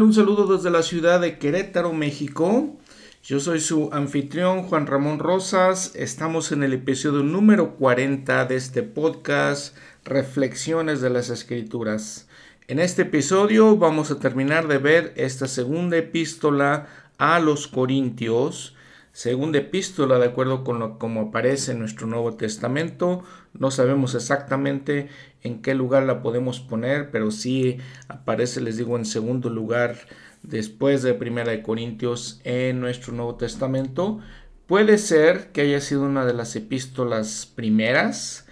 Un saludo desde la ciudad de Querétaro, México. Yo soy su anfitrión Juan Ramón Rosas. Estamos en el episodio número 40 de este podcast Reflexiones de las Escrituras. En este episodio vamos a terminar de ver esta segunda epístola a los Corintios segunda epístola de acuerdo con lo como aparece en nuestro Nuevo Testamento. No sabemos exactamente en qué lugar la podemos poner, pero sí aparece, les digo, en segundo lugar después de Primera de Corintios en nuestro Nuevo Testamento. Puede ser que haya sido una de las epístolas primeras.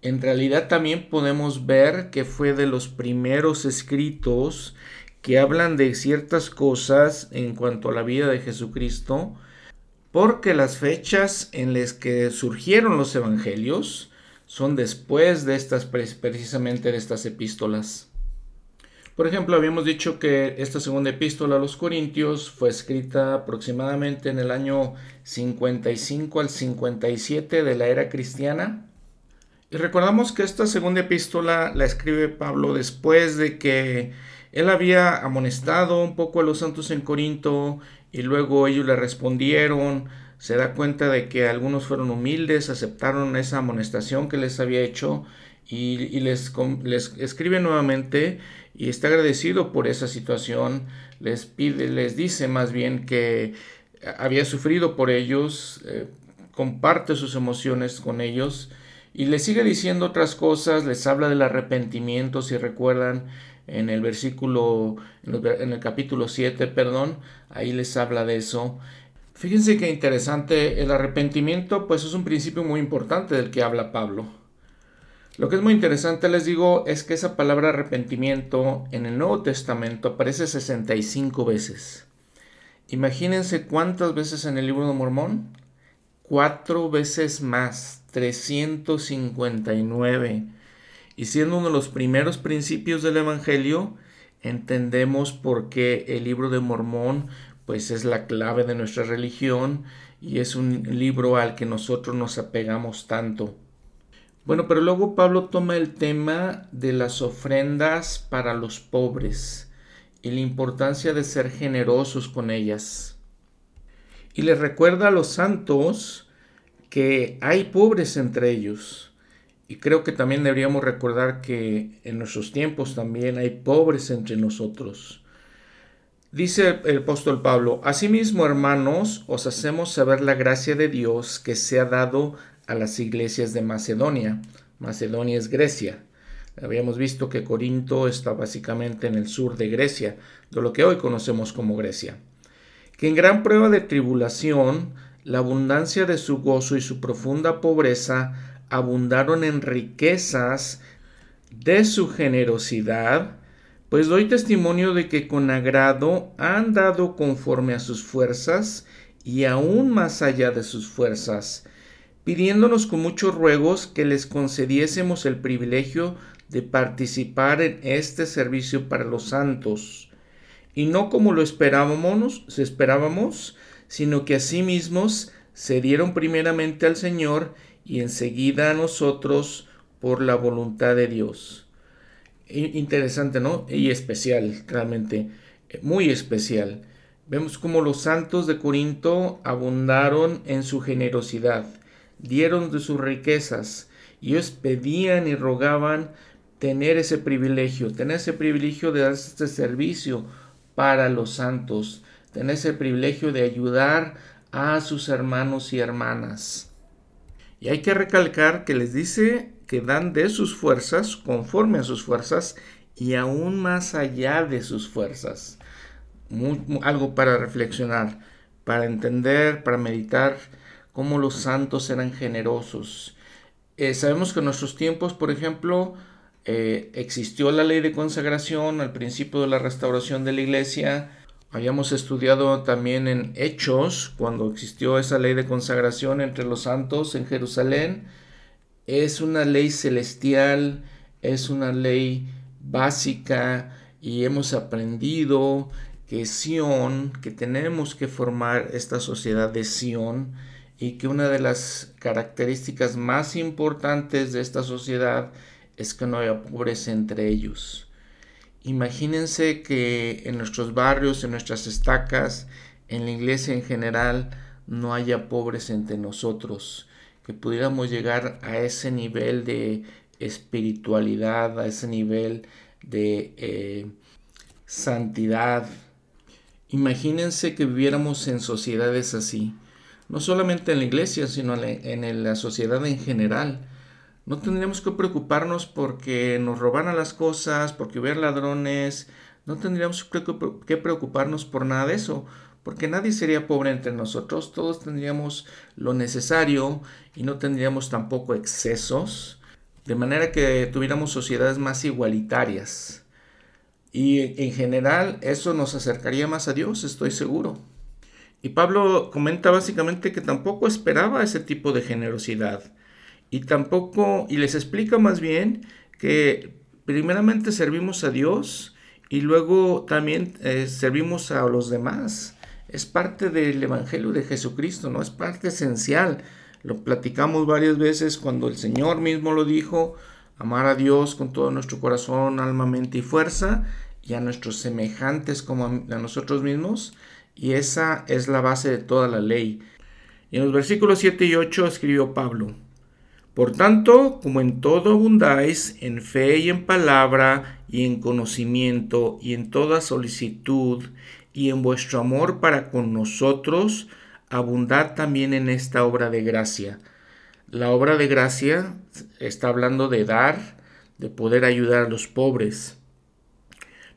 En realidad también podemos ver que fue de los primeros escritos que hablan de ciertas cosas en cuanto a la vida de Jesucristo porque las fechas en las que surgieron los evangelios son después de estas precisamente de estas epístolas. Por ejemplo, habíamos dicho que esta segunda epístola a los Corintios fue escrita aproximadamente en el año 55 al 57 de la era cristiana. Y recordamos que esta segunda epístola la escribe Pablo después de que él había amonestado un poco a los santos en Corinto y luego ellos le respondieron, se da cuenta de que algunos fueron humildes, aceptaron esa amonestación que les había hecho y, les, escribe nuevamente y está agradecido por esa situación, les pide, les dice más bien que había sufrido por ellos, eh, comparte sus emociones con ellos y les sigue diciendo otras cosas, les habla del arrepentimiento, si recuerdan, en el versículo, en el capítulo 7, perdón, ahí les habla de eso. Fíjense qué interesante, el arrepentimiento pues es un principio muy importante del que habla Pablo. Lo que es muy interesante, les digo, es que esa palabra arrepentimiento en el Nuevo Testamento aparece 65 veces. Imagínense cuántas veces en el libro de Mormón. Cuatro veces más, 359. Y siendo uno de los primeros principios del Evangelio, entendemos por qué el libro de Mormón pues es la clave de nuestra religión y es un libro al que nosotros nos apegamos tanto. Bueno, pero luego Pablo toma el tema de las ofrendas para los pobres y la importancia de ser generosos con ellas. Y les recuerda a los santos que hay pobres entre ellos y creo que también deberíamos recordar que en nuestros tiempos también hay pobres entre nosotros. Dice el apóstol Pablo, Asimismo, hermanos, os hacemos saber la gracia de Dios que se ha dado a las iglesias de Macedonia. Macedonia es Grecia. Habíamos visto que Corinto está básicamente en el sur de Grecia, de lo que hoy conocemos como Grecia. Que en gran prueba de tribulación, la abundancia de su gozo y su profunda pobreza abundaron en riquezas de su generosidad, pues doy testimonio de que con agrado han dado conforme a sus fuerzas y aún más allá de sus fuerzas, pidiéndonos con muchos ruegos que les concediésemos el privilegio de participar en este servicio para los santos, y no como lo esperábamos, esperábamos, sino que mismos se dieron primeramente al Señor y enseguida a nosotros por la voluntad de Dios. Interesante, ¿no? Y especial, realmente, eh, muy especial. Vemos cómo los santos de Corinto abundaron en su generosidad, dieron de sus riquezas, y ellos pedían y rogaban tener ese privilegio, tener ese privilegio de dar este servicio para los santos, tener ese privilegio de ayudar a sus hermanos y hermanas. Y hay que recalcar que les dice que dan de sus fuerzas, conforme a sus fuerzas, y aún más allá de sus fuerzas. algo para reflexionar, para entender, para meditar cómo los santos eran generosos. Eh, sabemos que en nuestros tiempos, por ejemplo, eh, existió la ley de consagración al principio de la restauración de la iglesia, Habíamos estudiado también en Hechos, cuando existió esa ley de consagración entre los santos en Jerusalén. Es una ley celestial, es una ley básica y hemos aprendido que Sión, que tenemos que formar esta sociedad de Sión y que una de las características más importantes de esta sociedad es que no haya pobreza entre ellos. Imagínense que en nuestros barrios, en nuestras estacas, en la iglesia en general, no haya pobres entre nosotros, que pudiéramos llegar a ese nivel de espiritualidad, a ese nivel de eh, santidad. Imagínense que viviéramos en sociedades así, no solamente en la iglesia, sino en la sociedad en general. No tendríamos que preocuparnos porque nos robaran las cosas, porque hubiera ladrones, no tendríamos que preocuparnos por nada de eso, porque nadie sería pobre entre nosotros, todos tendríamos lo necesario y no tendríamos tampoco excesos, de manera que tuviéramos sociedades más igualitarias. Y en general eso nos acercaría más a Dios, estoy seguro. Y Pablo comenta básicamente que tampoco esperaba ese tipo de generosidad. Y tampoco, y les explica más bien que primeramente servimos a Dios y luego también eh, servimos a los demás es parte del Evangelio de Jesucristo, ¿no? Es parte esencial. Lo platicamos varias veces cuando el Señor mismo lo dijo, amar a Dios con todo nuestro corazón, alma, mente y fuerza, y a nuestros semejantes como a nosotros mismos, y esa es la base de toda la ley. Y en los versículos 7 y 8 escribió Pablo, Por tanto, como en todo abundáis, en fe y en palabra, y en conocimiento, y en toda solicitud, y en vuestro amor para con nosotros, abundad también en esta obra de gracia. La obra de gracia está hablando de dar, de poder ayudar a los pobres.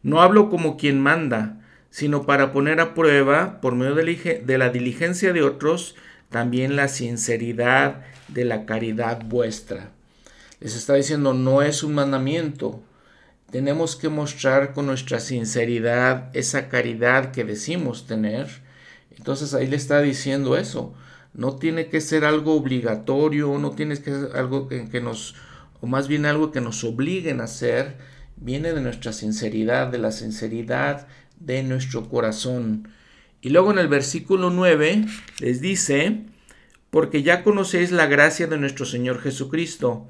No hablo como quien manda, sino para poner a prueba, por medio de la diligencia de otros, también la sinceridad de la caridad vuestra. Les está diciendo, no es un mandamiento, tenemos que mostrar con nuestra sinceridad esa caridad que decimos tener. Entonces ahí le está diciendo eso. No tiene que ser algo obligatorio, no tiene que ser algo que, nos, o más bien algo que nos obliguen a hacer. Viene de nuestra sinceridad, de la sinceridad de nuestro corazón. Y luego en el versículo 9 les dice, porque ya conocéis la gracia de nuestro Señor Jesucristo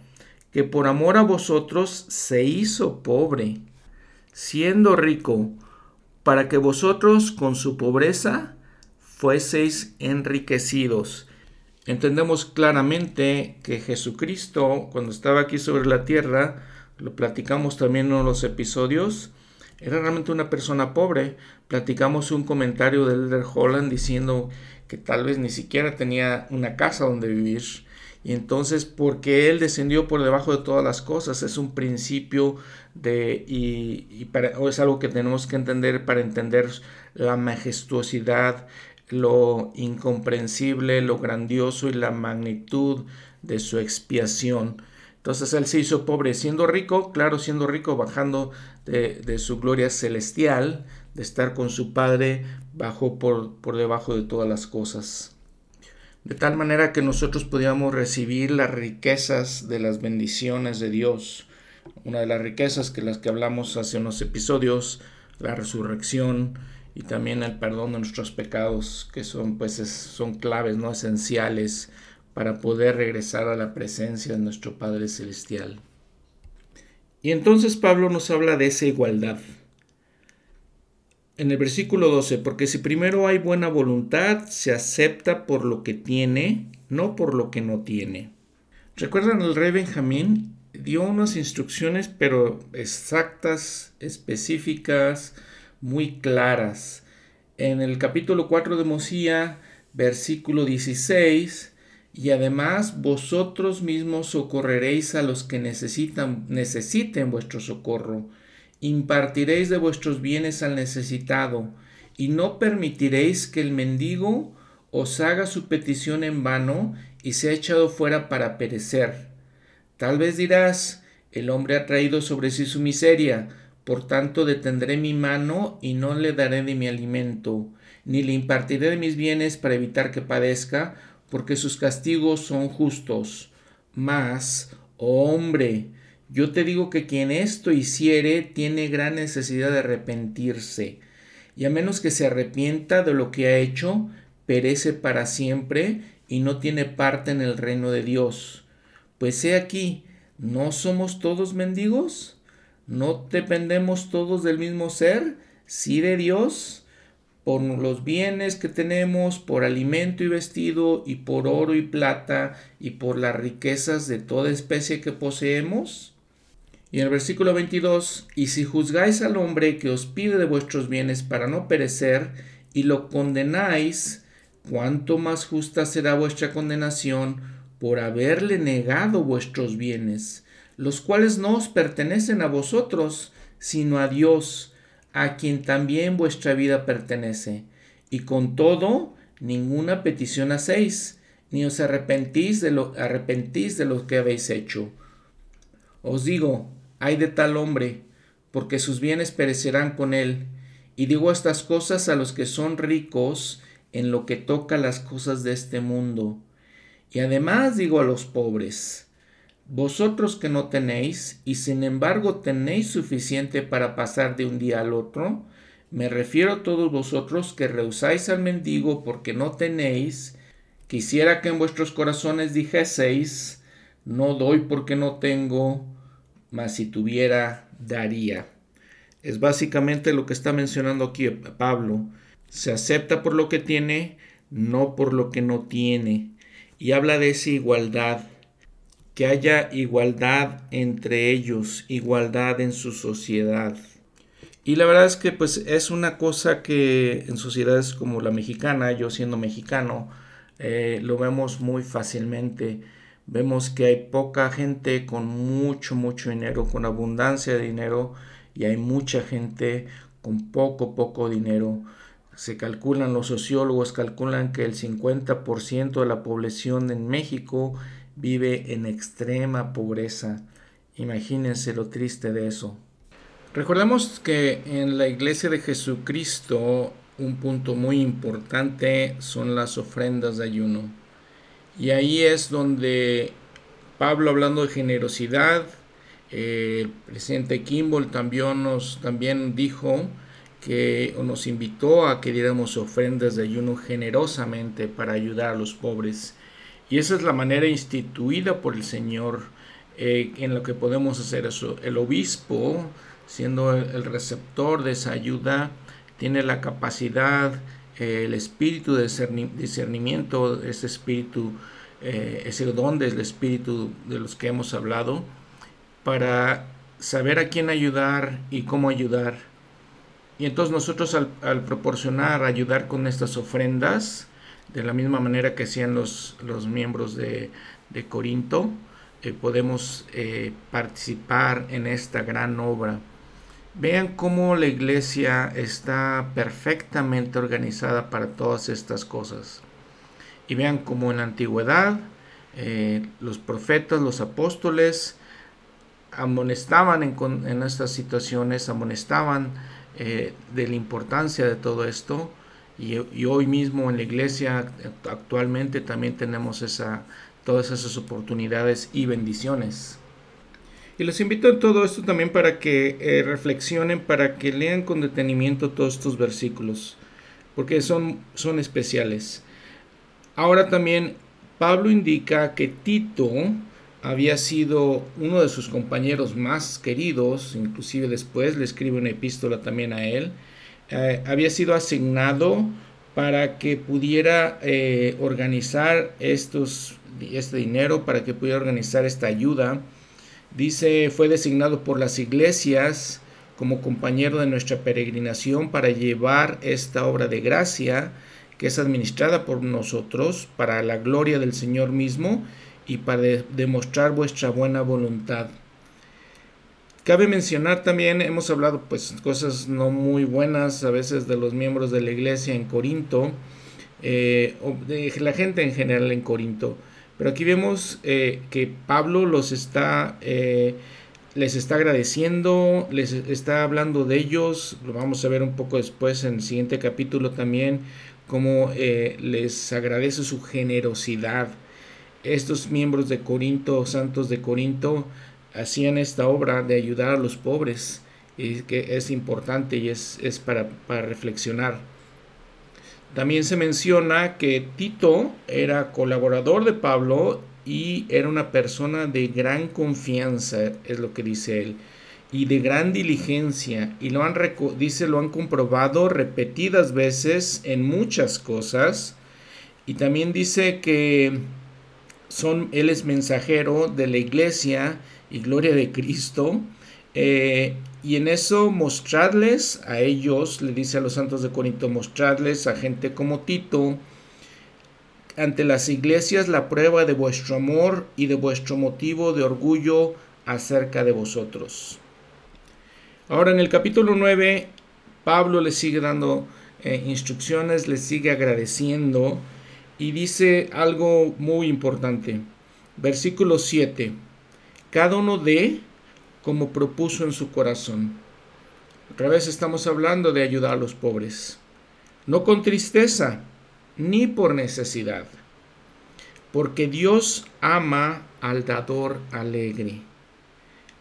que por amor a vosotros se hizo pobre, siendo rico, para que vosotros con su pobreza fueseis enriquecidos. Entendemos claramente que Jesucristo, cuando estaba aquí sobre la tierra, lo platicamos también en los episodios, era realmente una persona pobre. Platicamos un comentario de Elder Holland diciendo que tal vez ni siquiera tenía una casa donde vivir y entonces, porque Él descendió por debajo de todas las cosas, es un principio de, y, para, es algo que tenemos que entender para entender la majestuosidad, lo incomprensible, lo grandioso y la magnitud de su expiación. Entonces Él se hizo pobre siendo rico, claro, siendo rico, bajando de, su gloria celestial, de estar con su Padre, bajó por, por debajo de todas las cosas de tal manera que nosotros podíamos recibir las riquezas de las bendiciones de Dios. Una de las riquezas que las que hablamos hace unos episodios, la resurrección y también el perdón de nuestros pecados, que son pues son claves, no esenciales para poder regresar a la presencia de nuestro Padre celestial. Y entonces Pablo nos habla de esa igualdad en el versículo 12, porque si primero hay buena voluntad, se acepta por lo que tiene, no por lo que no tiene. ¿Recuerdan el rey Benjamín? Dio unas instrucciones, pero exactas, específicas, muy claras. En el capítulo 4 de Mosía, versículo 16, y además vosotros mismos socorreréis a los que necesitan, necesiten vuestro socorro impartiréis de vuestros bienes al necesitado, y no permitiréis que el mendigo os haga su petición en vano y sea echado fuera para perecer. Tal vez dirás, el hombre ha traído sobre sí su miseria, por tanto detendré mi mano y no le daré de mi alimento, ni le impartiré de mis bienes para evitar que padezca, porque sus castigos son justos. Mas, oh hombre, yo te digo que quien esto hiciere tiene gran necesidad de arrepentirse, y a menos que se arrepienta de lo que ha hecho, perece para siempre y no tiene parte en el reino de Dios. Pues he aquí, ¿no somos todos mendigos? ¿No dependemos todos del mismo ser? Sí de Dios, por los bienes que tenemos, por alimento y vestido, y por oro y plata, y por las riquezas de toda especie que poseemos. Y en el versículo 22, y si juzgáis al hombre que os pide de vuestros bienes para no perecer, y lo condenáis, cuánto más justa será vuestra condenación por haberle negado vuestros bienes, los cuales no os pertenecen a vosotros, sino a Dios, a quien también vuestra vida pertenece. Y con todo, ninguna petición hacéis, ni os arrepentís de lo, arrepentís de lo que habéis hecho. Os digo, hay de tal hombre, porque sus bienes perecerán con él. Y digo estas cosas a los que son ricos en lo que toca las cosas de este mundo. Y además digo a los pobres, vosotros que no tenéis, y sin embargo tenéis suficiente para pasar de un día al otro, me refiero a todos vosotros que rehusáis al mendigo porque no tenéis, quisiera que en vuestros corazones dijeseis, no doy porque no tengo, mas si tuviera, daría. Es básicamente lo que está mencionando aquí Pablo. Se acepta por lo que tiene, no por lo que no tiene. Y habla de esa igualdad, que haya igualdad entre ellos, igualdad en su sociedad. Y la verdad es que pues es una cosa que en sociedades como la mexicana, yo siendo mexicano, eh, lo vemos muy fácilmente vemos que hay poca gente con mucho, mucho dinero, con abundancia de dinero, y hay mucha gente con poco, poco dinero. Se calculan, los sociólogos calculan que el 50% de la población en México vive en extrema pobreza. Imagínense lo triste de eso. Recordemos que en la iglesia de Jesucristo un punto muy importante son las ofrendas de ayuno. Y ahí es donde Pablo hablando de generosidad, eh, el presidente Kimball también nos también dijo que nos invitó a que diéramos ofrendas de ayuno generosamente para ayudar a los pobres. Y esa es la manera instituida por el Señor eh, en lo que podemos hacer eso. El obispo, siendo el, receptor de esa ayuda, tiene la capacidad el espíritu de discernimiento, ese espíritu, eh, ese don del espíritu de los que hemos hablado, para saber a quién ayudar y cómo ayudar. Y entonces nosotros al, proporcionar, ayudar con estas ofrendas, de la misma manera que hacían los, los miembros de, Corinto, eh, podemos eh, participar en esta gran obra. Vean cómo la iglesia está perfectamente organizada para todas estas cosas. Y vean cómo en la antigüedad eh, los profetas, los apóstoles, amonestaban en, estas situaciones, amonestaban de la importancia de todo esto. Y, hoy mismo en la iglesia actualmente también tenemos esa, todas esas oportunidades y bendiciones. Y los invito a todo esto también para que eh, reflexionen, para que lean con detenimiento todos estos versículos, porque son, son especiales. Ahora también Pablo indica que Tito había sido uno de sus compañeros más queridos, inclusive después le escribe una epístola también a él, eh, había sido asignado para que pudiera eh, organizar estos, este dinero, para que pudiera organizar esta ayuda Dice, fue designado por las iglesias como compañero de nuestra peregrinación para llevar esta obra de gracia que es administrada por nosotros para la gloria del Señor mismo y para demostrar vuestra buena voluntad. Cabe mencionar también, hemos hablado pues cosas no muy buenas a veces de los miembros de la iglesia en Corinto, eh, o de la gente en general en Corinto. Pero aquí vemos eh, que Pablo los está, eh, les está agradeciendo, les está hablando de ellos. Lo vamos a ver un poco después en el siguiente capítulo también, cómo les agradece su generosidad. Estos miembros de Corinto, santos de Corinto, hacían esta obra de ayudar a los pobres, y que es importante y es, es para, para reflexionar. También se menciona que Tito era colaborador de Pablo y era una persona de gran confianza, es lo que dice él. y de gran diligencia y lo han dice lo han comprobado repetidas veces en muchas cosas y también dice que son él es mensajero de la iglesia y gloria de Cristo eh, y en eso mostrarles a ellos le dice a los santos de Corinto mostrarles a gente como Tito ante las iglesias la prueba de vuestro amor y de vuestro motivo de orgullo acerca de vosotros Ahora en el capítulo 9, Pablo le sigue dando eh, instrucciones, le sigue agradeciendo y dice algo muy importante. Versículo 7. Cada uno de como propuso en su corazón. Otra vez estamos hablando de ayudar a los pobres. No con tristeza, ni por necesidad, porque Dios ama al dador alegre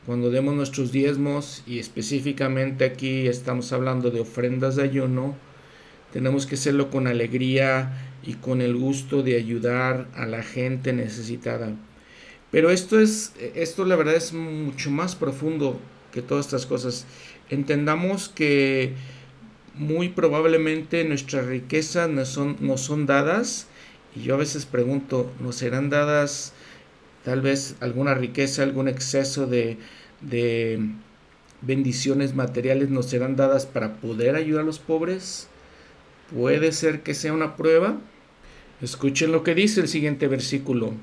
cuando demos nuestros diezmos y específicamente aquí estamos hablando de ofrendas de ayuno, tenemos que hacerlo con alegría y con el gusto de ayudar a la gente necesitada. Pero esto es, esto la verdad es mucho más profundo que todas estas cosas. Entendamos que muy probablemente nuestras riquezas no son, son dadas, y yo a veces pregunto, ¿nos serán dadas tal vez alguna riqueza, algún exceso de, de bendiciones materiales nos serán dadas para poder ayudar a los pobres? ¿Puede ser que sea una prueba? Escuchen lo que dice el siguiente versículo.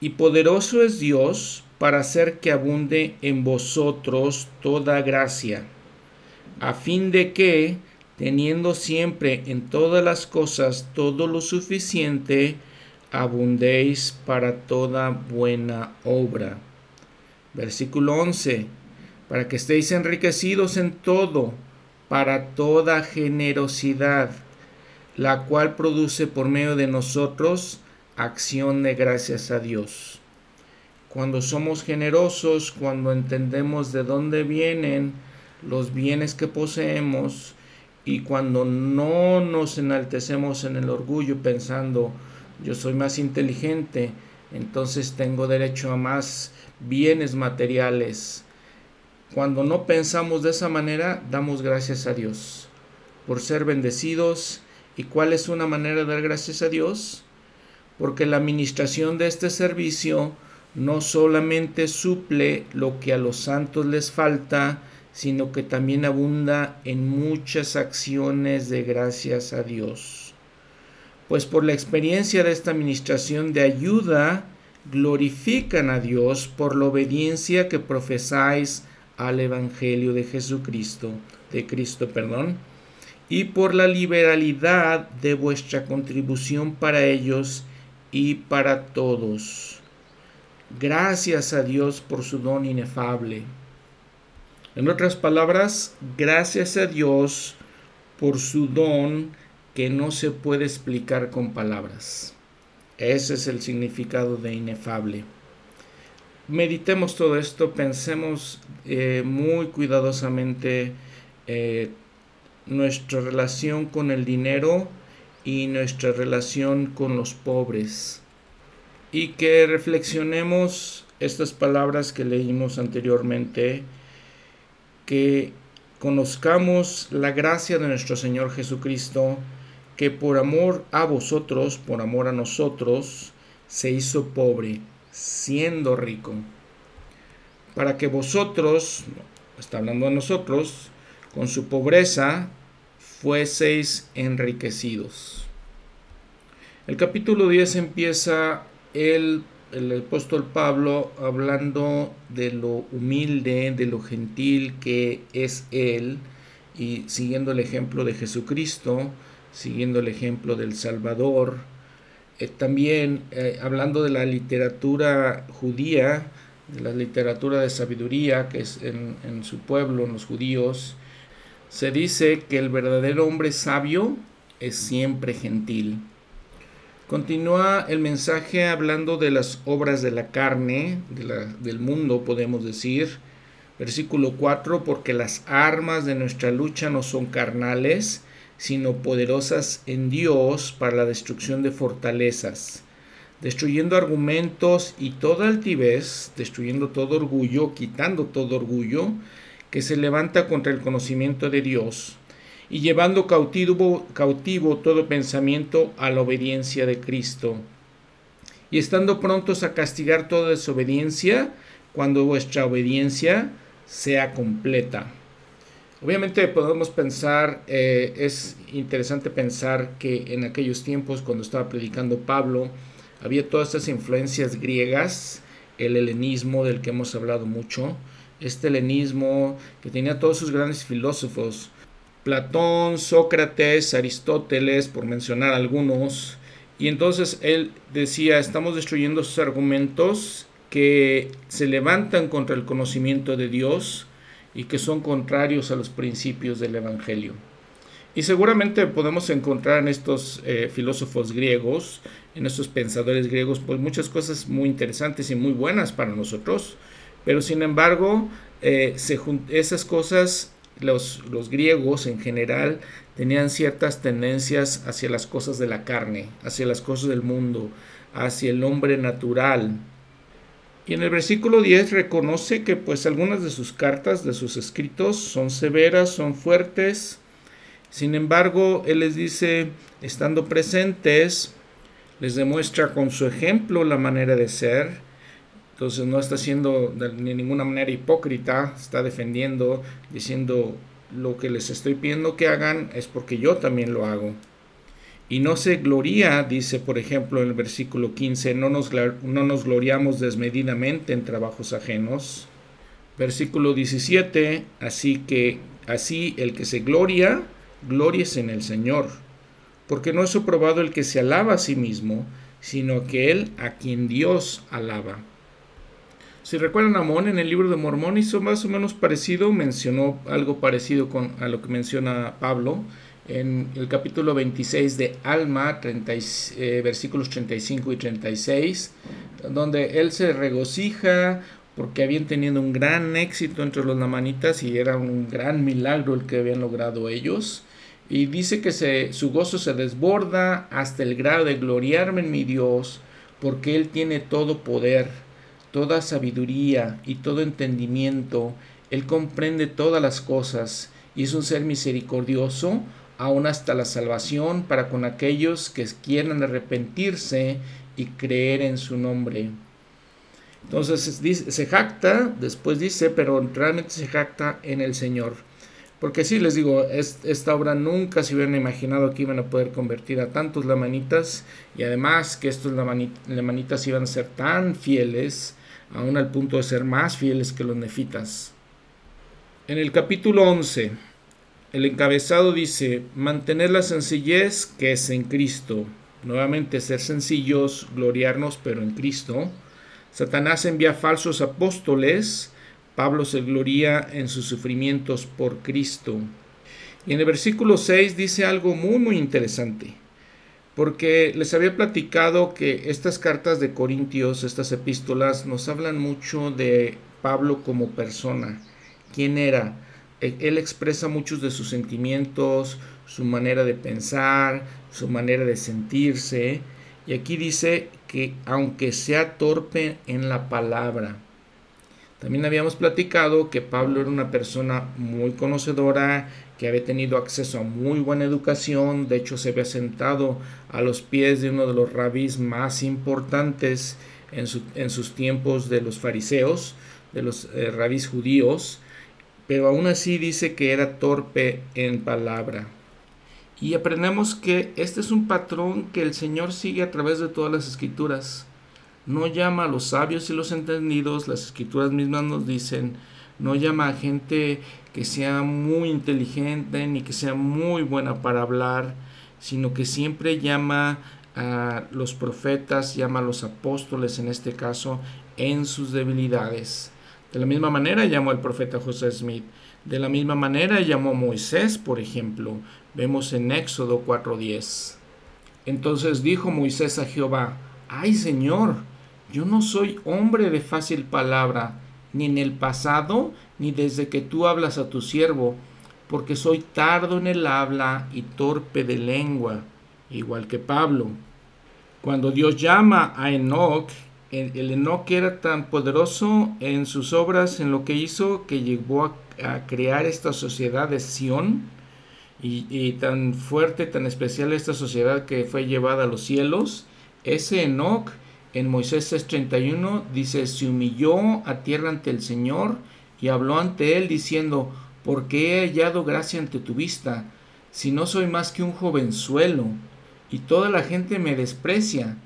Y poderoso es Dios para hacer que abunde en vosotros toda gracia, a fin de que, teniendo siempre en todas las cosas todo lo suficiente, abundéis para toda buena obra Versículo 11. Para que estéis enriquecidos en todo, para toda generosidad, la cual produce por medio de nosotros acción de gracias a Dios. Cuando somos generosos, cuando entendemos de dónde vienen los bienes que poseemos y cuando no nos enaltecemos en el orgullo pensando yo soy más inteligente, entonces tengo derecho a más bienes materiales. Cuando no pensamos de esa manera, damos gracias a Dios por ser bendecidos. ¿Y cuál es una manera de dar gracias a Dios? Porque la administración de este servicio no solamente suple lo que a los santos les falta, sino que también abunda en muchas acciones de gracias a Dios. Pues por la experiencia de esta administración de ayuda, glorifican a Dios por la obediencia que profesáis al Evangelio de Jesucristo, de Cristo, perdón, y por la liberalidad de vuestra contribución para ellos y para todos. Gracias a Dios por su don inefable. En otras palabras, gracias a Dios por su don que no se puede explicar con palabras. Ese es el significado de inefable. Meditemos todo esto, pensemos eh, muy cuidadosamente eh, nuestra relación con el dinero y nuestra relación con los pobres. Y que reflexionemos estas palabras que leímos anteriormente, que conozcamos la gracia de nuestro Señor Jesucristo, que por amor a vosotros, por amor a nosotros, se hizo pobre, siendo rico, para que vosotros, está hablando a nosotros, con su pobreza fueseis enriquecidos. El capítulo 10 empieza el, el apóstol Pablo hablando de lo humilde, de lo gentil que es él, y siguiendo el ejemplo de Jesucristo, siguiendo el ejemplo del Salvador. Eh, también eh, hablando de la literatura judía, de la literatura de sabiduría que es en, en su pueblo, en los judíos, se dice que el verdadero hombre sabio es siempre gentil. Continúa el mensaje hablando de las obras de la carne, del mundo, podemos decir. Versículo 4, porque las armas de nuestra lucha no son carnales, sino poderosas en Dios para la destrucción de fortalezas, destruyendo argumentos y toda altivez, destruyendo todo orgullo, quitando todo orgullo que se levanta contra el conocimiento de Dios y llevando cautivo, cautivo todo pensamiento a la obediencia de Cristo y estando prontos a castigar toda desobediencia cuando vuestra obediencia sea completa. Obviamente podemos pensar, eh, es interesante pensar que en aquellos tiempos cuando estaba predicando Pablo, había todas estas influencias griegas, el helenismo del que hemos hablado mucho, este helenismo que tenía todos sus grandes filósofos, Platón, Sócrates, Aristóteles, por mencionar algunos, y entonces él decía, estamos destruyendo sus argumentos que se levantan contra el conocimiento de Dios y que son contrarios a los principios del Evangelio. Y seguramente podemos encontrar en estos eh, filósofos griegos, en estos pensadores griegos, pues muchas cosas muy interesantes y muy buenas para nosotros, pero sin embargo, eh, esas cosas, los, los griegos en general, tenían ciertas tendencias hacia las cosas de la carne, hacia las cosas del mundo, hacia el hombre natural. Y en el versículo 10 reconoce que pues algunas de sus cartas, de sus escritos, son severas, son fuertes, sin embargo, Él les dice, estando presentes, les demuestra con su ejemplo la manera de ser. Entonces no está siendo de ninguna manera hipócrita, está defendiendo, diciendo lo que les estoy pidiendo que hagan es porque yo también lo hago. Y no se gloria, dice por ejemplo en el versículo 15, no nos, no nos gloriamos desmedidamente en trabajos ajenos. Versículo 17, así que así el que se gloria, glories en el Señor, porque no es probado el que se alaba a sí mismo, sino que él a quien Dios alaba. Si recuerdan Amón en el libro de Mormón hizo más o menos parecido, mencionó algo parecido con, a lo que menciona Pablo en el capítulo 26 de Alma, eh, versículos 35 y 36, donde él se regocija porque habían tenido un gran éxito entre los lamanitas y era un gran milagro el que habían logrado ellos. Y dice que se, su gozo se desborda hasta el grado de gloriarme en mi Dios, porque Él tiene todo poder, toda sabiduría y todo entendimiento. Él comprende todas las cosas y es un ser misericordioso, aún hasta la salvación para con aquellos que quieran arrepentirse y creer en su nombre. Entonces se jacta, después dice, pero realmente se jacta en el Señor. Porque sí, les digo, esta obra nunca se hubieran imaginado que iban a poder convertir a tantos lamanitas y además que estos lamanitas iban a ser tan fieles, aún al punto de ser más fieles que los nefitas. En el capítulo 11, el encabezado dice, mantener la sencillez que es en Cristo. Nuevamente, ser sencillos, gloriarnos, pero en Cristo Satanás envía falsos apóstoles. Pablo se gloria en sus sufrimientos por Cristo. Y en el versículo 6 dice algo muy muy interesante. Porque les había platicado que estas cartas de Corintios, estas epístolas, nos hablan mucho de Pablo como persona. ¿Quién era? E, él expresa muchos de sus sentimientos, su manera de pensar, su manera de sentirse. Y aquí dice que aunque sea torpe en la palabra, también habíamos platicado que Pablo era una persona muy conocedora, que había tenido acceso a muy buena educación, de hecho se había sentado a los pies de uno de los rabís más importantes en, sus tiempos de los fariseos, de los eh, rabís judíos, pero aún así dice que era torpe en palabra. Y aprendemos que este es un patrón que el Señor sigue a través de todas las escrituras. No llama a los sabios y los entendidos, las escrituras mismas nos dicen, no llama a gente que sea muy inteligente ni que sea muy buena para hablar, sino que siempre llama a los profetas, llama a los apóstoles en este caso, en sus debilidades. De la misma manera llamó al profeta José Smith. De la misma manera llamó a Moisés, por ejemplo. Vemos en Éxodo 4:10. Entonces dijo Moisés a Jehová, ay Señor, yo no soy hombre de fácil palabra, ni en el pasado, ni desde que tú hablas a tu siervo, porque soy tardo en el habla y torpe de lengua, igual que Pablo. Cuando Dios llama a Enoch, el, Enoch era tan poderoso en sus obras, en lo que hizo, que llegó a, crear esta sociedad de Sión y, y, tan fuerte, tan especial esta sociedad que fue llevada a los cielos. Ese Enoch en Moisés 6:31 dice, se humilló a tierra ante el Señor y habló ante él diciendo, porque he hallado gracia ante tu vista, si no soy más que un jovenzuelo, y toda la gente me desprecia,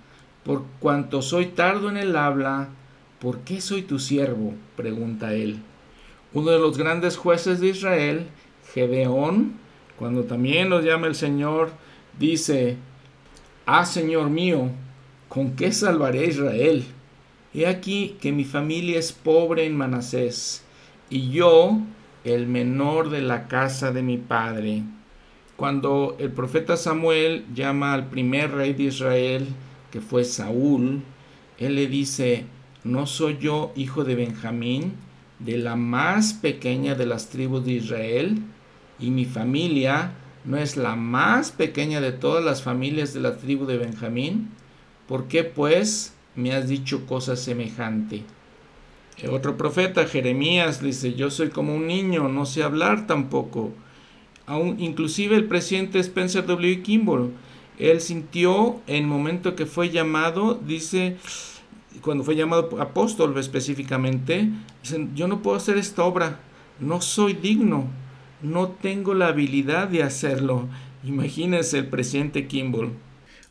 por cuanto soy tardo en el habla, ¿por qué soy tu siervo? pregunta él. Uno de los grandes jueces de Israel, Gedeón, cuando también lo llama el Señor, dice, Ah, Señor mío, ¿con qué salvaré a Israel? He aquí que mi familia es pobre en Manasés, y yo el menor de la casa de mi padre. Cuando el profeta Samuel llama al primer rey de Israel, que fue Saúl, él le dice, ¿no soy yo hijo de Benjamín, de la más pequeña de las tribus de Israel? Y mi familia no es la más pequeña de todas las familias de la tribu de Benjamín. ¿Por qué pues me has dicho cosa semejante? Otro profeta, Jeremías, dice, yo soy como un niño, no sé hablar tampoco. Aún, inclusive el presidente Spencer W. Kimball, él sintió en el momento que fue llamado, dice, cuando fue llamado apóstol específicamente, yo no puedo hacer esta obra, no soy digno, no tengo la habilidad de hacerlo. Imagínense el presidente Kimball.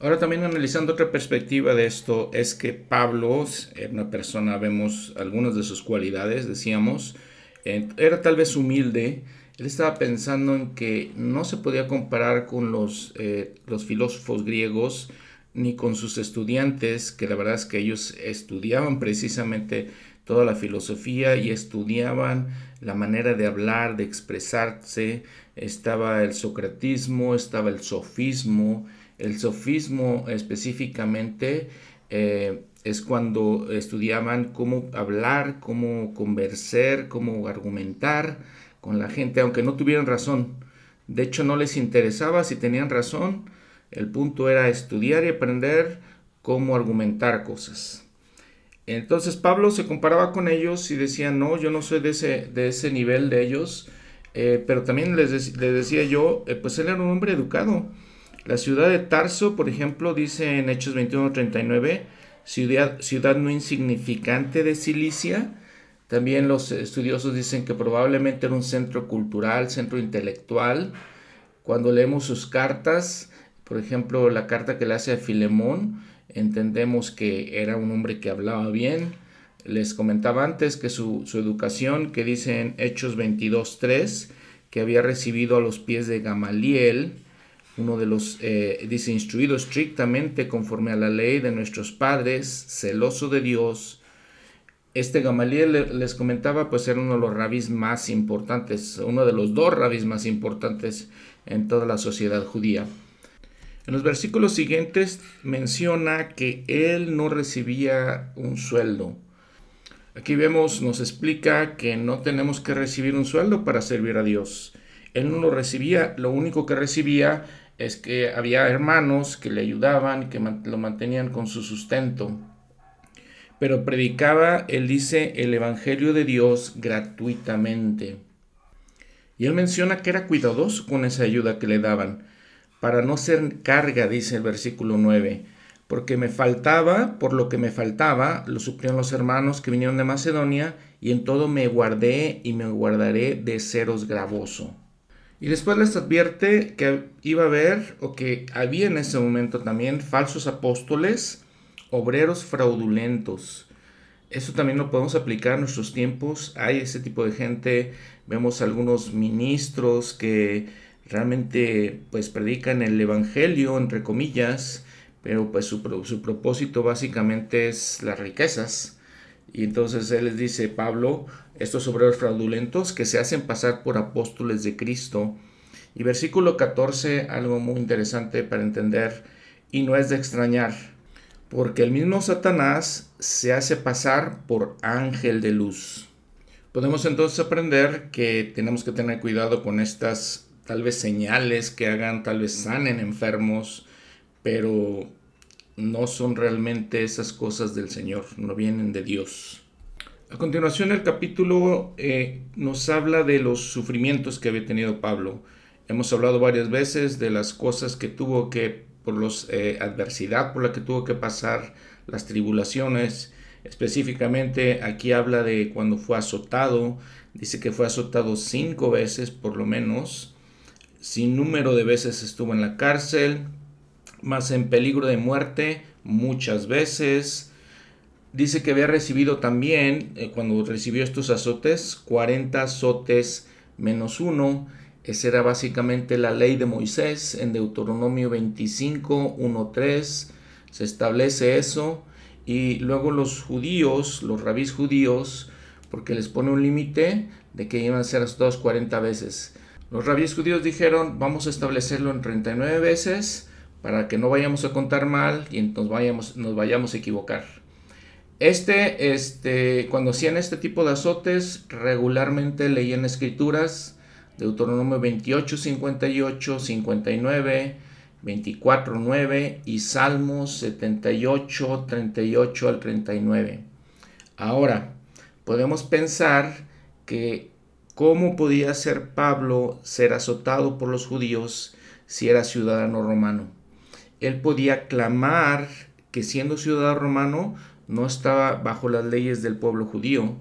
Ahora también analizando otra perspectiva de esto es que Pablo era una persona, vemos algunas de sus cualidades, decíamos, era tal vez humilde, él estaba pensando en que no se podía comparar con los, eh, los filósofos griegos ni con sus estudiantes, que la verdad es que ellos estudiaban precisamente toda la filosofía y estudiaban la manera de hablar, de expresarse. Estaba el socratismo, estaba el sofismo, el sofismo específicamente eh, es cuando estudiaban cómo hablar, cómo conversar, cómo argumentar con la gente, aunque no tuvieran razón. De hecho, no les interesaba si tenían razón. El punto era estudiar y aprender cómo argumentar cosas. Entonces Pablo se comparaba con ellos y decía, no, yo no soy de ese, de ese nivel de ellos, eh, pero también les, decía yo, eh, pues él era un hombre educado la ciudad de Tarso, por ejemplo, dice en Hechos 21:39, ciudad, ciudad no insignificante de Cilicia. También los estudiosos dicen que probablemente era un centro cultural, centro intelectual. Cuando leemos sus cartas, por ejemplo, la carta que le hace a Filemón, entendemos que era un hombre que hablaba bien. Les comentaba antes que su, su educación, que dice en Hechos 22.3, que había recibido a los pies de Gamaliel, uno de los, eh, dice, instruido estrictamente conforme a la ley de nuestros padres, celoso de Dios. Este Gamaliel les comentaba, pues era uno de los rabis más importantes, uno de los dos rabis más importantes en toda la sociedad judía. En los versículos siguientes menciona que él no recibía un sueldo. Aquí vemos, nos explica que no tenemos que recibir un sueldo para servir a Dios. Él no lo recibía, lo único que recibía es que había hermanos que le ayudaban, que lo mantenían con su sustento. Pero predicaba, él dice, el Evangelio de Dios gratuitamente. Y él menciona que era cuidadoso con esa ayuda que le daban, para no ser carga, dice el versículo 9, porque me faltaba, por lo que me faltaba, lo suplieron los hermanos que vinieron de Macedonia, y en todo me guardé y me guardaré de seros gravoso. Y después les advierte que iba a haber, o que había en ese momento también, falsos apóstoles, obreros fraudulentos. Eso también lo podemos aplicar en nuestros tiempos. Hay ese tipo de gente. Vemos algunos ministros que realmente pues predican el evangelio, entre comillas, pero pues su, su propósito básicamente es las riquezas. Y entonces él les dice, Pablo, estos obreros fraudulentos que se hacen pasar por apóstoles de Cristo. Y versículo 14, algo muy interesante para entender, y no es de extrañar, porque el mismo Satanás se hace pasar por ángel de luz. Podemos entonces aprender que tenemos que tener cuidado con estas tal vez señales que hagan, tal vez sanen enfermos, pero no son realmente esas cosas del Señor, no vienen de Dios. A continuación el capítulo eh, nos habla de los sufrimientos que había tenido Pablo. Hemos hablado varias veces de las cosas que tuvo que, por los eh, adversidad por la que tuvo que pasar, las tribulaciones. Específicamente aquí habla de cuando fue azotado. Dice que fue azotado cinco veces por lo menos. Sin número de veces estuvo en la cárcel. Más en peligro de muerte muchas veces. Dice que había recibido también, eh, cuando recibió estos azotes, 40 azotes menos uno esa era básicamente la ley de Moisés en Deuteronomio 25, 1, 3. Se establece eso. Y luego los judíos, los rabís judíos, porque les pone un límite de que iban a ser azotados 40 veces. Los rabís judíos dijeron, vamos a establecerlo en 39 veces para que no vayamos a contar mal y entonces vayamos, nos vayamos a equivocar. Este, este, cuando hacían este tipo de azotes, regularmente leían escrituras Deuteronomio 28, 58, 59, 24, 9 y Salmos 78, 38 al 39. Ahora, podemos pensar que cómo podía ser Pablo ser azotado por los judíos si era ciudadano romano. Él podía clamar que siendo ciudadano romano no estaba bajo las leyes del pueblo judío,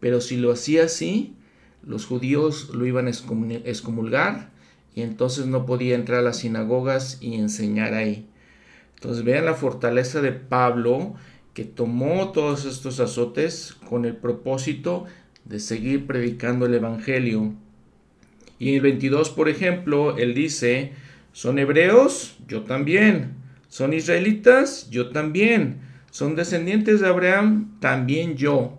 pero si lo hacía así, los judíos lo iban a excomulgar y entonces no podía entrar a las sinagogas y enseñar ahí. Entonces vean la fortaleza de Pablo que tomó todos estos azotes con el propósito de seguir predicando el Evangelio. Y en el 22, por ejemplo, él dice, ¿son hebreos? Yo también. ¿Son israelitas? Yo también. ¿Son descendientes de Abraham? También yo.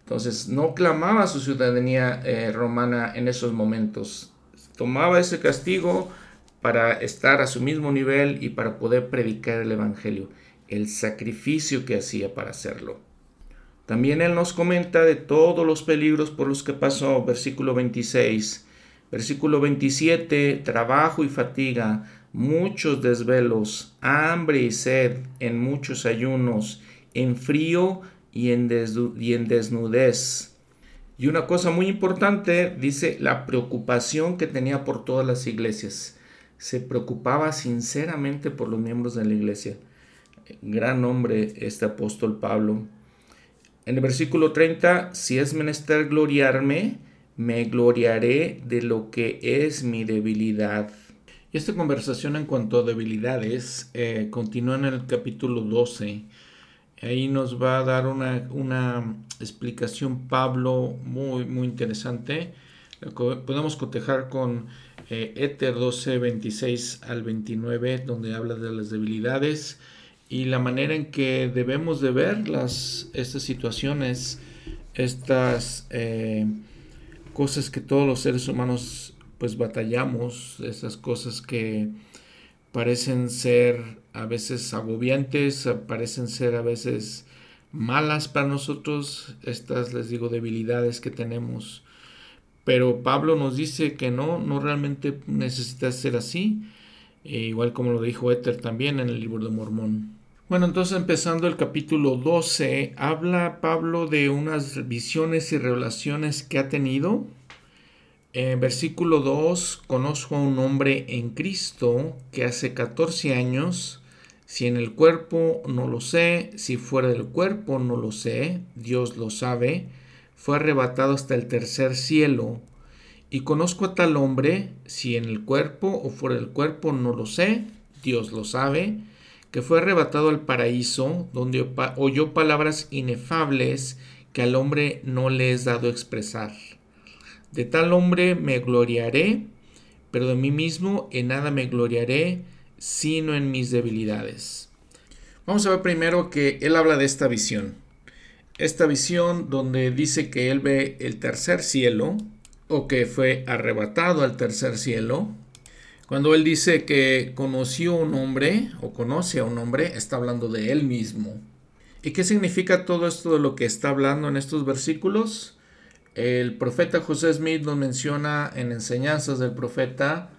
Entonces no clamaba su ciudadanía eh, romana en esos momentos. Tomaba ese castigo para estar a su mismo nivel y para poder predicar el Evangelio, el sacrificio que hacía para hacerlo. También él nos comenta de todos los peligros por los que pasó, versículo 26. Versículo 27, trabajo y fatiga, muchos desvelos, hambre y sed, en muchos ayunos, en frío y en, desnudez. Y una cosa muy importante, dice la preocupación que tenía por todas las iglesias. Se preocupaba sinceramente por los miembros de la iglesia. Gran hombre este apóstol Pablo. En el versículo 30, si es menester gloriarme, me gloriaré de lo que es mi debilidad. Esta conversación en cuanto a debilidades eh, continúa en el capítulo 12 Ahí nos va a dar una, explicación Pablo muy, muy interesante. Podemos cotejar con eh, Éter 12, 26 al 29, donde habla de las debilidades y la manera en que debemos de ver las, estas situaciones, estas eh, cosas que todos los seres humanos pues batallamos, esas cosas que parecen ser a veces agobiantes, parecen ser a veces malas para nosotros, estas les digo debilidades que tenemos. Pero Pablo nos dice que no, no realmente necesita ser así, e igual como lo dijo Éter también en el libro de Mormón. Bueno, entonces empezando el capítulo 12, habla Pablo de unas visiones y revelaciones que ha tenido en versículo 2, conozco a un hombre en Cristo que hace 14 años, si en el cuerpo no lo sé, si fuera del cuerpo no lo sé, Dios lo sabe, fue arrebatado hasta el tercer cielo. Y conozco a tal hombre, si en el cuerpo o fuera del cuerpo no lo sé, Dios lo sabe, que fue arrebatado al paraíso, donde oyó palabras inefables que al hombre no le es dado expresar. De tal hombre me gloriaré, pero de mí mismo en nada me gloriaré, sino en mis debilidades. Vamos a ver primero que él habla de esta visión. Esta visión donde dice que él ve el tercer cielo, o que fue arrebatado al tercer cielo. Cuando él dice que conoció un hombre, o conoce a un hombre, está hablando de él mismo. ¿Y qué significa todo esto de lo que está hablando en estos versículos? El profeta José Smith nos menciona en enseñanzas del profeta,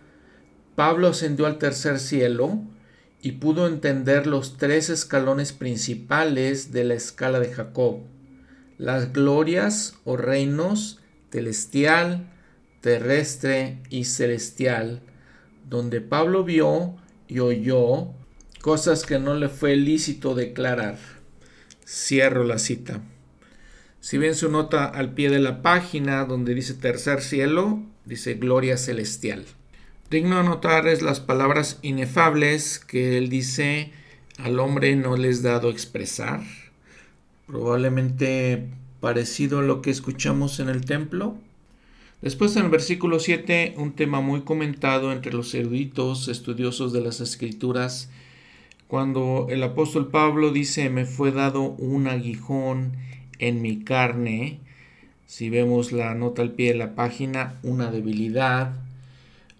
Pablo ascendió al tercer cielo y pudo entender los tres escalones principales de la escala de Jacob, las glorias o reinos celestial, terrestre y celestial, donde Pablo vio y oyó cosas que no le fue lícito declarar. Cierro la cita. Si ven su nota al pie de la página donde dice tercer cielo, dice gloria celestial. Digno anotar es las palabras inefables que él dice al hombre no les dado expresar. Probablemente parecido a lo que escuchamos en el templo. Después en el versículo 7, un tema muy comentado entre los eruditos estudiosos de las escrituras, cuando el apóstol Pablo dice, me fue dado un aguijón en mi carne, si vemos la nota al pie de la página, una debilidad.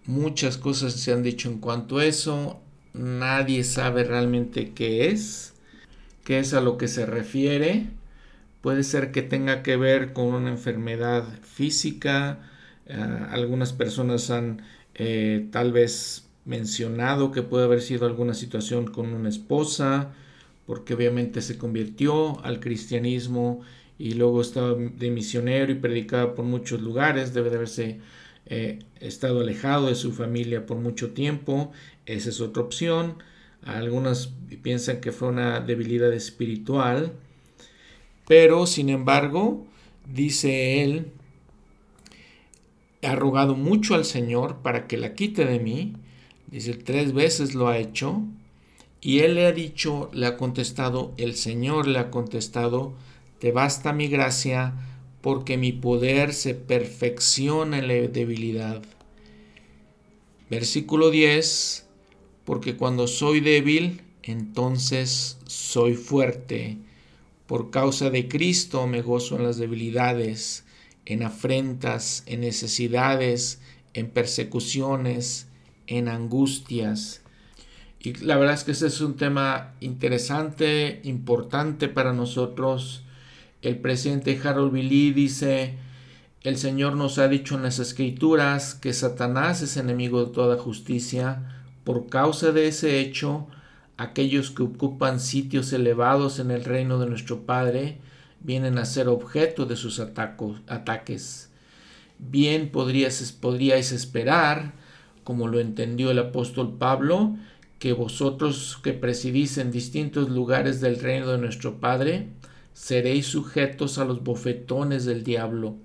Muchas cosas se han dicho en cuanto a eso. Nadie sabe realmente qué es, qué es a lo que se refiere. Puede ser que tenga que ver con una enfermedad física. Eh, algunas personas han eh, tal vez mencionado que puede haber sido alguna situación con una esposa, porque obviamente se convirtió al cristianismo y luego estaba de misionero y predicaba por muchos lugares, debe de haberse eh, estado alejado de su familia por mucho tiempo, esa es otra opción. Algunas piensan que fue una debilidad espiritual, pero sin embargo, dice él, ha rogado mucho al Señor para que la quite de mí, dice tres veces lo ha hecho, y él le ha dicho, le ha contestado, el Señor le ha contestado, te basta mi gracia, porque mi poder se perfecciona en la debilidad. Versículo 10, porque cuando soy débil, entonces soy fuerte. Por causa de Cristo me gozo en las debilidades, en afrentas, en necesidades, en persecuciones, en angustias y la verdad es que ese es un tema interesante, importante para nosotros. El presidente Harold Billy dice, el Señor nos ha dicho en las escrituras que Satanás es enemigo de toda justicia. Por causa de ese hecho, aquellos que ocupan sitios elevados en el reino de nuestro Padre vienen a ser objeto de sus ataques. Bien podríais, esperar, como lo entendió el apóstol Pablo, que vosotros que presidís en distintos lugares del reino de nuestro Padre, seréis sujetos a los bofetones del diablo.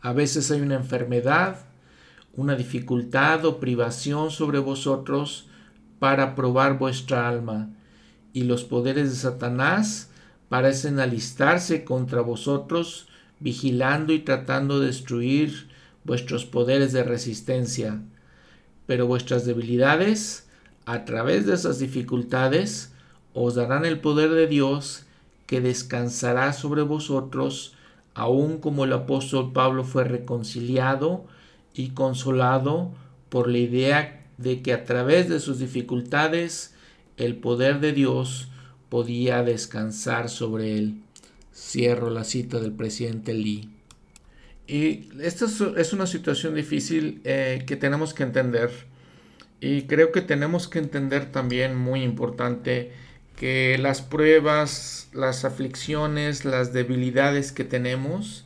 A veces hay una enfermedad, una dificultad o privación sobre vosotros para probar vuestra alma, y los poderes de Satanás parecen alistarse contra vosotros, vigilando y tratando de destruir vuestros poderes de resistencia. Pero vuestras debilidades a través de esas dificultades os darán el poder de Dios que descansará sobre vosotros, aun como el apóstol Pablo fue reconciliado y consolado por la idea de que a través de sus dificultades el poder de Dios podía descansar sobre él. Cierro la cita del presidente Lee. Y esta es una situación difícil eh, que tenemos que entender y creo que tenemos que entender también, muy importante, que las pruebas, las aflicciones, las debilidades que tenemos,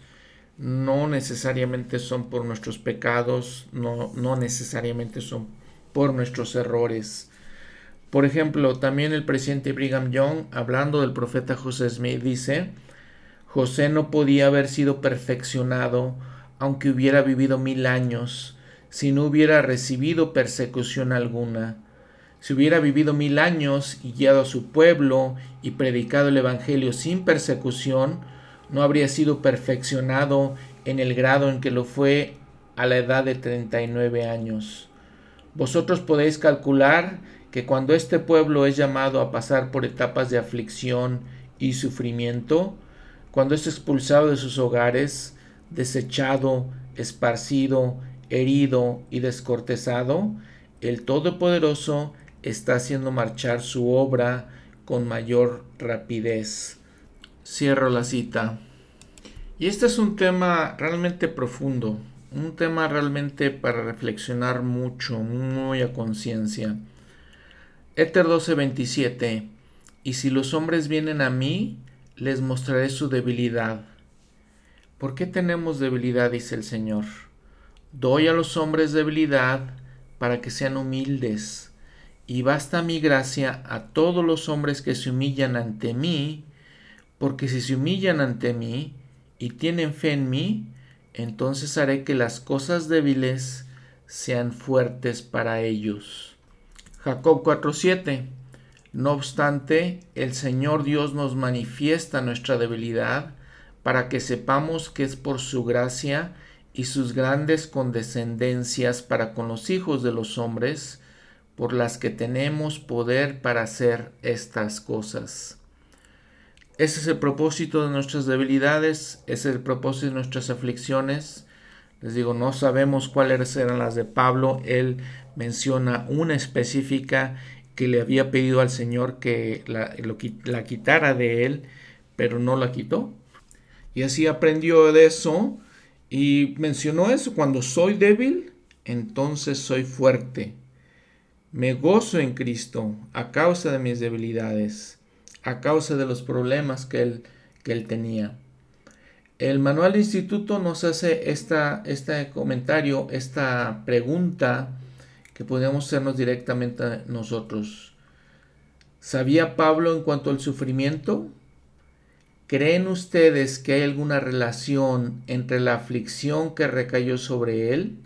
no necesariamente son por nuestros pecados, no, no necesariamente son por nuestros errores. Por ejemplo, también el presidente Brigham Young, hablando del profeta José Smith, dice, José no podía haber sido perfeccionado aunque hubiera vivido mil años, si no hubiera recibido persecución alguna. Si hubiera vivido mil años y guiado a su pueblo y predicado el Evangelio sin persecución, no habría sido perfeccionado en el grado en que lo fue a la edad de 39 años. Vosotros podéis calcular que cuando este pueblo es llamado a pasar por etapas de aflicción y sufrimiento, cuando es expulsado de sus hogares, desechado, esparcido, herido y descortezado, el Todopoderoso está haciendo marchar su obra con mayor rapidez. Cierro la cita. Y este es un tema realmente profundo, un tema realmente para reflexionar mucho, muy a conciencia. Éter 12:27 Y si los hombres vienen a mí, les mostraré su debilidad. ¿Por qué tenemos debilidad? dice el Señor. Doy a los hombres debilidad para que sean humildes, y basta mi gracia a todos los hombres que se humillan ante mí, porque si se humillan ante mí y tienen fe en mí, entonces haré que las cosas débiles sean fuertes para ellos. Jacob 4:7 No obstante, el Señor Dios nos manifiesta nuestra debilidad para que sepamos que es por su gracia y sus grandes condescendencias para con los hijos de los hombres, por las que tenemos poder para hacer estas cosas. Ese es el propósito de nuestras debilidades, ese es el propósito de nuestras aflicciones. Les digo, no sabemos cuáles eran las de Pablo. Él menciona una específica que le había pedido al Señor que la, la quitara de él, pero no la quitó. Y así aprendió de eso y mencionó eso, cuando soy débil, entonces soy fuerte. Me gozo en Cristo a causa de mis debilidades, a causa de los problemas que él, que él tenía. El manual de instituto nos hace esta, este comentario, esta pregunta que podemos hacernos directamente nosotros. ¿Sabía Pablo en cuanto al sufrimiento? ¿Creen ustedes que hay alguna relación entre la aflicción que recayó sobre él,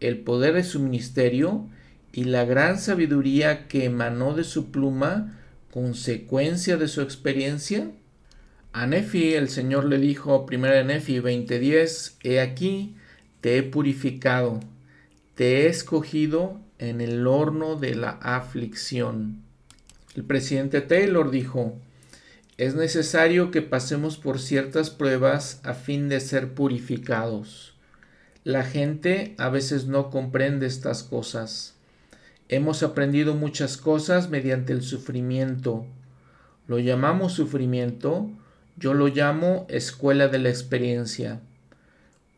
el poder de su ministerio y la gran sabiduría que emanó de su pluma, consecuencia de su experiencia? A Nefi el Señor le dijo, primera de Nefi 20:10, He aquí, te he purificado, te he escogido en el horno de la aflicción. El presidente Taylor dijo, es necesario que pasemos por ciertas pruebas a fin de ser purificados. La gente a veces no comprende estas cosas. Hemos aprendido muchas cosas mediante el sufrimiento. Lo llamamos sufrimiento, yo lo llamo escuela de la experiencia.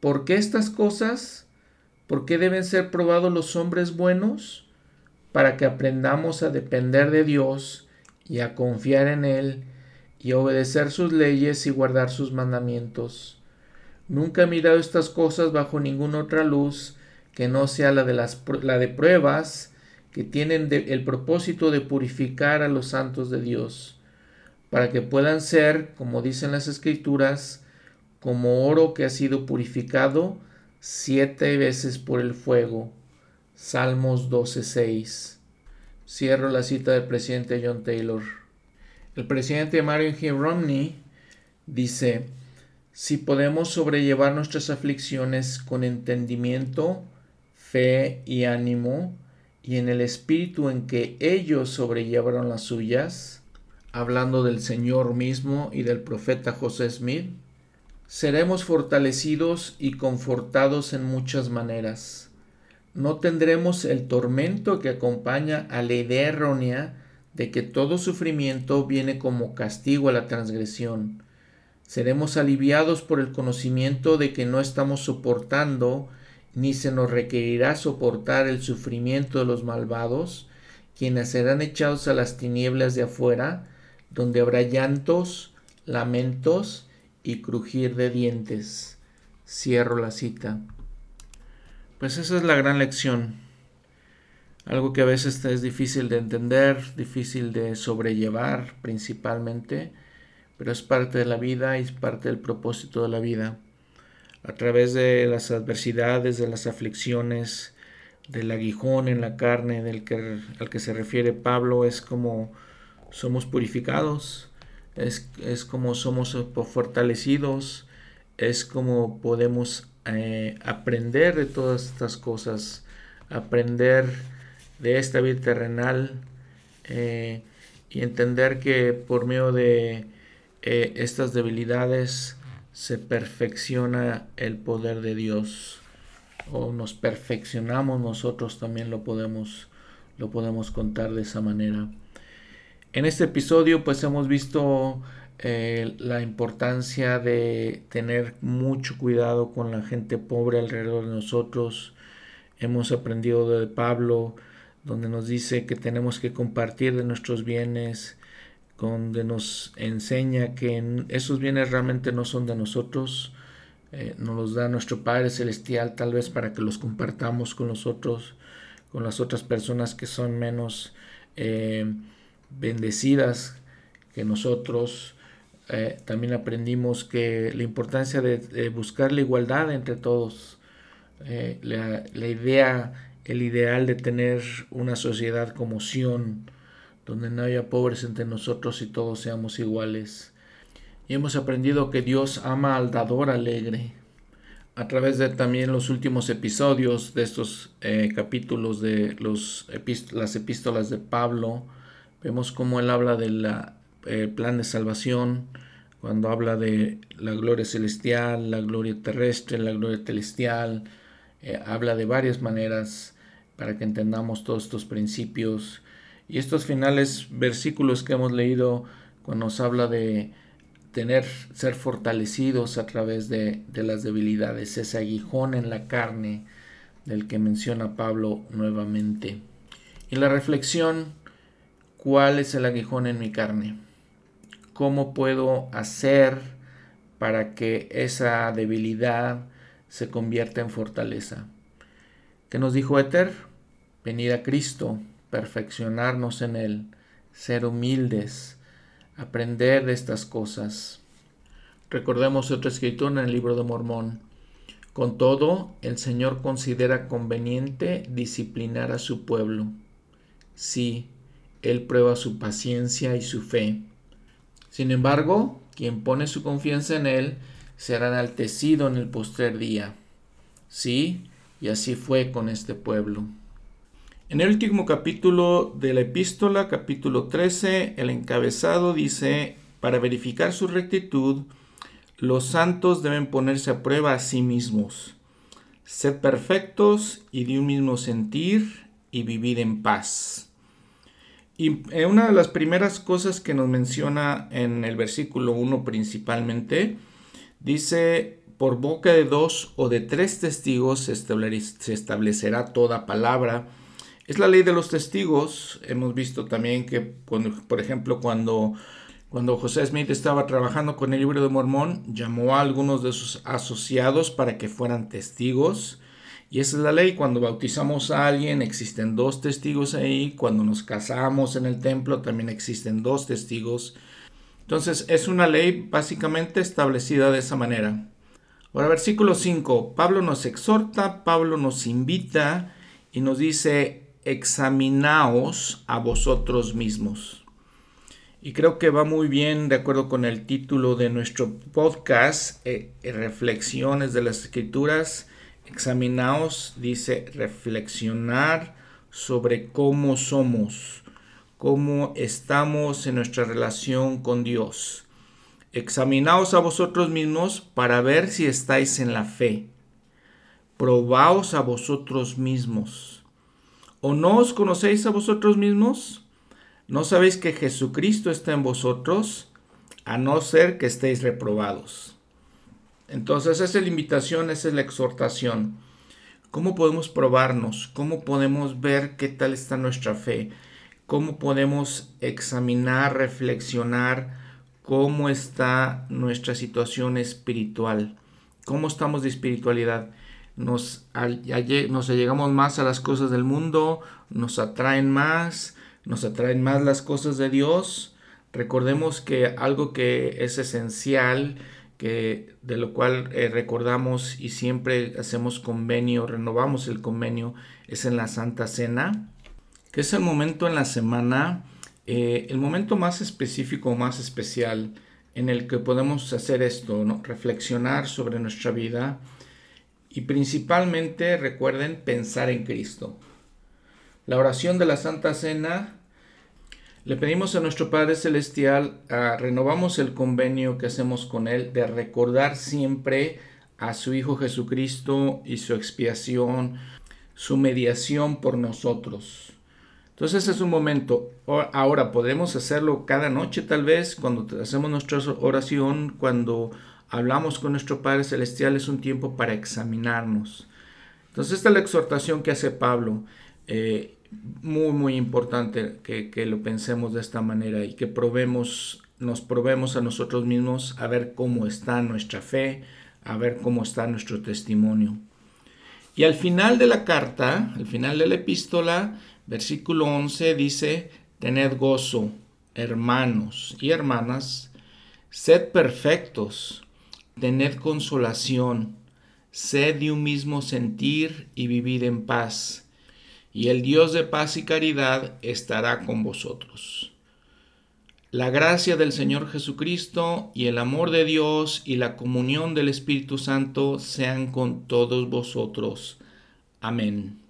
¿Por qué estas cosas? ¿Por qué deben ser probados los hombres buenos? Para que aprendamos a depender de Dios y a confiar en Él y obedecer sus leyes y guardar sus mandamientos. Nunca he mirado estas cosas bajo ninguna otra luz que no sea la de, las, la de pruebas que tienen el propósito de purificar a los santos de Dios, para que puedan ser, como dicen las escrituras, como oro que ha sido purificado siete veces por el fuego. Salmos 12.6. Cierro la cita del presidente John Taylor. El presidente Mario G. Romney dice, si podemos sobrellevar nuestras aflicciones con entendimiento, fe y ánimo, y en el espíritu en que ellos sobrellevaron las suyas, hablando del Señor mismo y del profeta José Smith, seremos fortalecidos y confortados en muchas maneras. No tendremos el tormento que acompaña a la idea errónea de que todo sufrimiento viene como castigo a la transgresión. Seremos aliviados por el conocimiento de que no estamos soportando ni se nos requerirá soportar el sufrimiento de los malvados, quienes serán echados a las tinieblas de afuera, donde habrá llantos, lamentos y crujir de dientes. Cierro la cita. Pues esa es la gran lección algo que a veces es difícil de entender, difícil de sobrellevar principalmente, pero es parte de la vida y es parte del propósito de la vida. A través de las adversidades, de las aflicciones, del aguijón en la carne del que, al que se refiere Pablo, es como somos purificados, es, es como somos fortalecidos, es como podemos eh, aprender de todas estas cosas, aprender de esta vida terrenal eh, y entender que por medio de eh, estas debilidades se perfecciona el poder de Dios o nos perfeccionamos nosotros también lo podemos lo podemos contar de esa manera. En este episodio pues hemos visto eh, la importancia de tener mucho cuidado con la gente pobre alrededor de nosotros. Hemos aprendido de Pablo donde nos dice que tenemos que compartir de nuestros bienes, donde nos enseña que esos bienes realmente no son de nosotros, eh, nos los da nuestro Padre Celestial tal vez para que los compartamos con los otros, con las otras personas que son menos eh, bendecidas que nosotros. Eh, también aprendimos que la importancia de, buscar la igualdad entre todos, la, la, idea, el ideal de tener una sociedad como Sion, donde no haya pobres entre nosotros y todos seamos iguales. Y hemos aprendido que Dios ama al dador alegre. A través de también los últimos episodios de estos eh, capítulos de los las epístolas de Pablo, vemos cómo él habla del eh, plan de salvación, cuando habla de la gloria celestial, la gloria terrestre, la gloria celestial, eh, habla de varias maneras para que entendamos todos estos principios. Y estos finales versículos que hemos leído, cuando nos habla de tener, ser fortalecidos a través de, las debilidades, ese aguijón en la carne del que menciona Pablo nuevamente. Y la reflexión, ¿cuál es el aguijón en mi carne? ¿Cómo puedo hacer para que esa debilidad se convierta en fortaleza? ¿Qué nos dijo Éter? Venid a Cristo, perfeccionarnos en Él, ser humildes, aprender de estas cosas. Recordemos otra escritura en el libro de Mormón. Con todo, el Señor considera conveniente disciplinar a su pueblo. Sí, Él prueba su paciencia y su fe. Sin embargo, quien pone su confianza en Él será enaltecido en el postrer día. Sí, y así fue con este pueblo. En el último capítulo de la epístola, capítulo 13, el encabezado dice, para verificar su rectitud, los santos deben ponerse a prueba a sí mismos, ser perfectos y de un mismo sentir y vivir en paz. Y eh, una de las primeras cosas que nos menciona en el versículo 1 principalmente, dice, por boca de dos o de tres testigos se establecerá toda palabra es la ley de los testigos. Hemos visto también que, por ejemplo, cuando, cuando José Smith estaba trabajando con el libro de Mormón, llamó a algunos de sus asociados para que fueran testigos. Y esa es la ley. Cuando bautizamos a alguien, existen dos testigos ahí. Cuando nos casamos en el templo, también existen dos testigos. Entonces, es una ley básicamente establecida de esa manera. Ahora, versículo 5. Pablo nos exhorta, Pablo nos invita y nos dice, examinaos a vosotros mismos. Y creo que va muy bien de acuerdo con el título de nuestro podcast, eh, Reflexiones de las Escrituras. Examinaos, dice, reflexionar sobre cómo somos, cómo estamos en nuestra relación con Dios. Examinaos a vosotros mismos para ver si estáis en la fe. Probaos a vosotros mismos ¿O no os conocéis a vosotros mismos? ¿No sabéis que Jesucristo está en vosotros? A no ser que estéis reprobados. Entonces esa es la invitación, esa es la exhortación. ¿Cómo podemos probarnos? ¿Cómo podemos ver qué tal está nuestra fe? ¿Cómo podemos examinar, reflexionar cómo está nuestra situación espiritual? ¿Cómo estamos de espiritualidad? Nos, nos llegamos más a las cosas del mundo, nos atraen más, nos atraen más las cosas de Dios. Recordemos que algo que es esencial, que de lo cual eh, recordamos y siempre hacemos convenio, renovamos el convenio, es en la Santa Cena, que es el momento en la semana, eh, el momento más específico, más especial en el que podemos hacer esto, reflexionar sobre nuestra vida, y principalmente recuerden pensar en Cristo. La oración de la Santa Cena, le pedimos a nuestro Padre Celestial, ah, renovamos el convenio que hacemos con Él de recordar siempre a su Hijo Jesucristo y su expiación, su mediación por nosotros. Entonces es un momento. Ahora podemos hacerlo cada noche tal vez, cuando hacemos nuestra oración, cuando hablamos con nuestro Padre Celestial es un tiempo para examinarnos. Entonces esta es la exhortación que hace Pablo. Eh, muy, muy importante que, que, lo pensemos de esta manera y que probemos, nos probemos a nosotros mismos a ver cómo está nuestra fe, a ver cómo está nuestro testimonio. Y al final de la carta, al final de la epístola, versículo 11 dice, tened gozo, hermanos y hermanas, sed perfectos, tened consolación, sed de un mismo sentir y vivid en paz, y el Dios de paz y caridad estará con vosotros. La gracia del Señor Jesucristo y el amor de Dios y la comunión del Espíritu Santo sean con todos vosotros. Amén.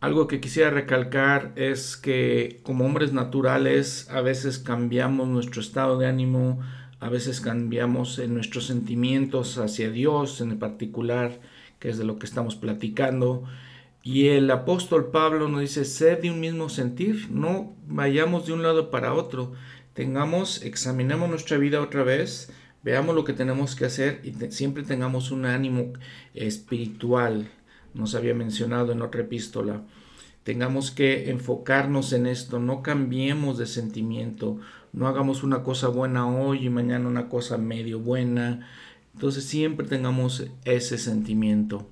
Algo que quisiera recalcar es que como hombres naturales a veces cambiamos nuestro estado de ánimo, a veces cambiamos en nuestros sentimientos hacia Dios en particular, que es de lo que estamos platicando. Y el apóstol Pablo nos dice, sed de un mismo sentir, no vayamos de un lado para otro, tengamos, examinemos nuestra vida otra vez, veamos lo que tenemos que hacer y siempre tengamos un ánimo espiritual, nos había mencionado en otra epístola. Tengamos que enfocarnos en esto, no cambiemos de sentimiento, no hagamos una cosa buena hoy y mañana una cosa medio buena. Entonces siempre tengamos ese sentimiento.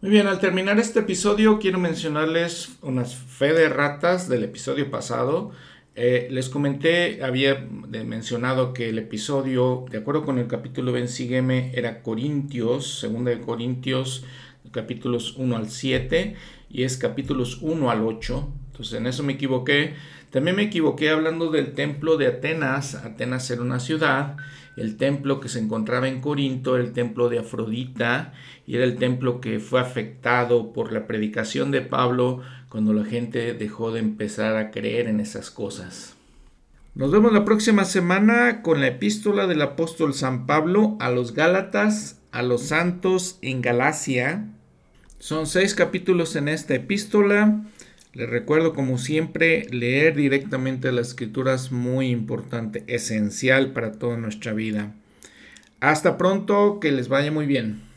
Muy bien, al terminar este episodio quiero mencionarles unas fe de ratas del episodio pasado. Eh, les comenté, había mencionado que el episodio, de acuerdo con el capítulo Ven Sígueme, era Corintios, segunda de Corintios, capítulos 1 al 7, y es capítulos 1 al 8. Entonces en eso me equivoqué. También me equivoqué hablando del templo de Atenas. Atenas era una ciudad. El templo que se encontraba en Corinto el templo de Afrodita y era el templo que fue afectado por la predicación de Pablo cuando la gente dejó de empezar a creer en esas cosas. Nos vemos la próxima semana con la epístola del apóstol San Pablo a los Gálatas, a los santos en Galacia. Son seis capítulos en esta epístola. Les recuerdo, como siempre, leer directamente la escritura es muy importante, esencial para toda nuestra vida. Hasta pronto, que les vaya muy bien.